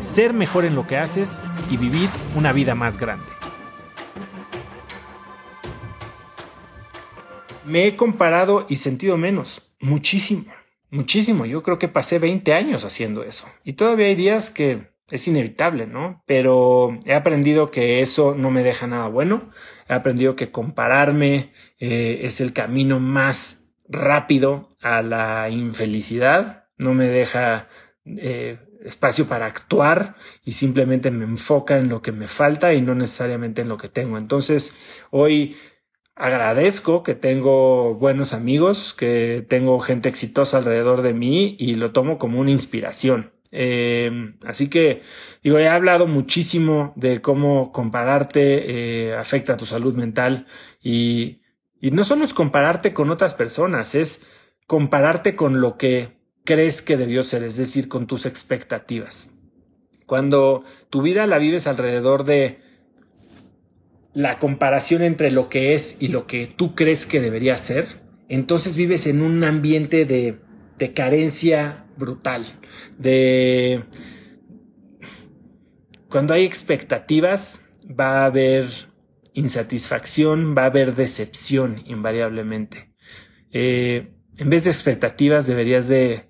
ser mejor en lo que haces y vivir una vida más grande. Me he comparado y sentido menos, muchísimo, muchísimo. Yo creo que pasé 20 años haciendo eso. Y todavía hay días que es inevitable, ¿no? Pero he aprendido que eso no me deja nada bueno. He aprendido que compararme eh, es el camino más rápido a la infelicidad. No me deja eh, espacio para actuar y simplemente me enfoca en lo que me falta y no necesariamente en lo que tengo. Entonces, hoy agradezco que tengo buenos amigos, que tengo gente exitosa alrededor de mí y lo tomo como una inspiración. Eh, así que, digo, he hablado muchísimo de cómo compararte eh, afecta a tu salud mental y, y no solo es compararte con otras personas, es compararte con lo que crees que debió ser, es decir, con tus expectativas. Cuando tu vida la vives alrededor de la comparación entre lo que es y lo que tú crees que debería ser, entonces vives en un ambiente de, de carencia brutal, de... Cuando hay expectativas, va a haber insatisfacción, va a haber decepción invariablemente. Eh, en vez de expectativas deberías de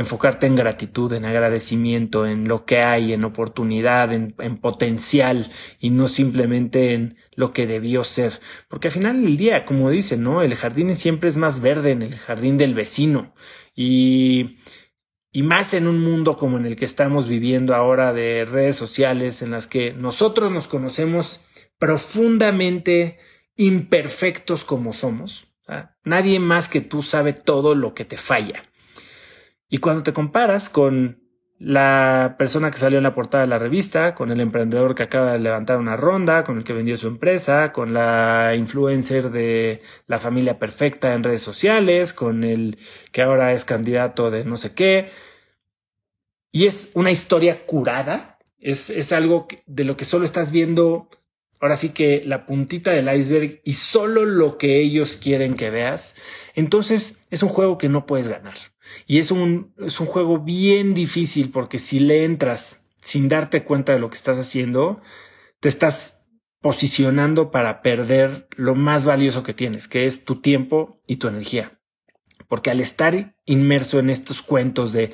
enfocarte en gratitud, en agradecimiento, en lo que hay, en oportunidad, en, potencial y no simplemente en lo que debió ser. Porque al final del día, como dicen, ¿no? El jardín siempre es más verde en el jardín del vecino y, y más en un mundo como en el que estamos viviendo ahora de redes sociales en las que nosotros nos conocemos profundamente imperfectos como somos. Nadie más que tú sabe todo lo que te falla. Y cuando te comparas con la persona que salió en la portada de la revista, con el emprendedor que acaba de levantar una ronda, con el que vendió su empresa, con la influencer de la familia perfecta en redes sociales, con el que ahora es candidato de no sé qué. Y es una historia curada, es, es algo de lo que solo estás viendo ahora sí que la puntita del iceberg y solo lo que ellos quieren que veas, entonces es un juego que no puedes ganar. Y es un, es un juego bien difícil porque si le entras sin darte cuenta de lo que estás haciendo, te estás posicionando para perder lo más valioso que tienes, que es tu tiempo y tu energía. Porque al estar inmerso en estos cuentos de,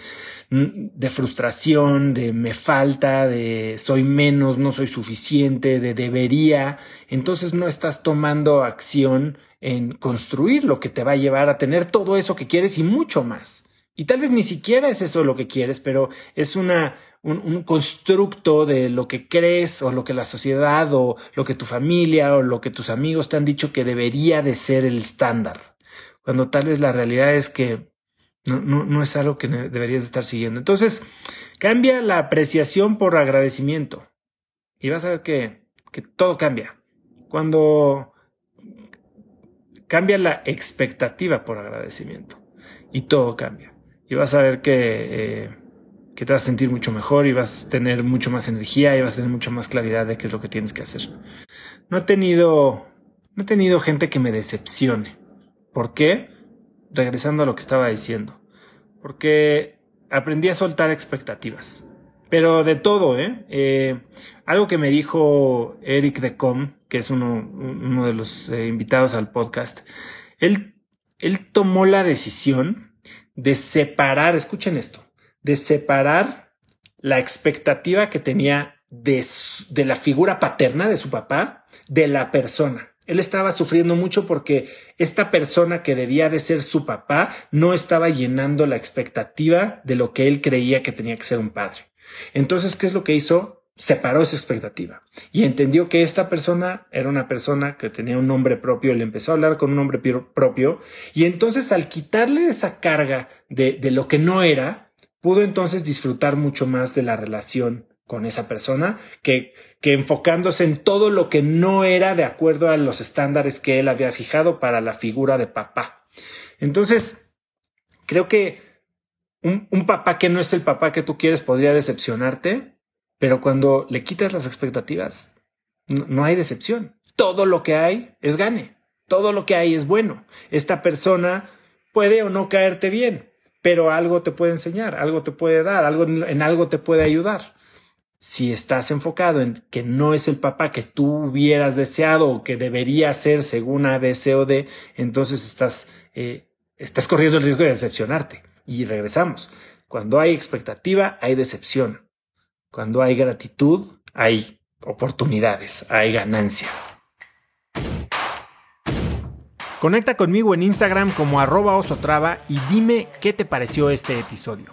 de frustración, de me falta, de soy menos, no soy suficiente, de debería, entonces no estás tomando acción en construir lo que te va a llevar a tener todo eso que quieres y mucho más. Y tal vez ni siquiera es eso lo que quieres, pero es una, un, un, constructo de lo que crees o lo que la sociedad o lo que tu familia o lo que tus amigos te han dicho que debería de ser el estándar. Cuando tal vez la realidad es que no, no, no es algo que deberías estar siguiendo. Entonces, cambia la apreciación por agradecimiento. Y vas a ver que, que todo cambia. Cuando cambia la expectativa por agradecimiento. Y todo cambia y vas a ver que, eh, que te vas a sentir mucho mejor y vas a tener mucho más energía y vas a tener mucha más claridad de qué es lo que tienes que hacer. No he tenido, no he tenido gente que me decepcione. ¿Por qué? Regresando a lo que estaba diciendo. Porque aprendí a soltar expectativas. Pero de todo, ¿eh? eh algo que me dijo Eric de Com, que es uno, de los eh, invitados al podcast, él, tomó la decisión de separar, escuchen esto, de separar la expectativa que tenía de la figura paterna de su papá de la persona. Él estaba sufriendo mucho porque esta persona que debía de ser su papá no estaba llenando la expectativa de lo que él creía que tenía que ser un padre. Entonces, ¿qué es lo que hizo? separó esa expectativa y entendió que esta persona era una persona que tenía un nombre propio, él empezó a hablar con un nombre propio y entonces al quitarle esa carga de, de lo que no era, pudo entonces disfrutar mucho más de la relación con esa persona que, que enfocándose en todo lo que no era de acuerdo a los estándares que él había fijado para la figura de papá. Entonces, creo que un, un papá que no es el papá que tú quieres podría decepcionarte, pero cuando le quitas las expectativas, no, no hay decepción. Todo lo que hay es gane. Todo lo que hay es bueno. Esta persona puede o no caerte bien, pero algo te puede enseñar, algo te puede dar, algo en algo te puede ayudar si estás enfocado en que no es el papá que tú hubieras deseado o que debería ser según A, B, C o D, entonces estás, eh, estás corriendo el riesgo de decepcionarte. Y regresamos. Cuando hay expectativa, hay decepción. Cuando hay gratitud, hay oportunidades, hay ganancia. Conecta conmigo en Instagram como arroba osotrava y dime qué te pareció este episodio.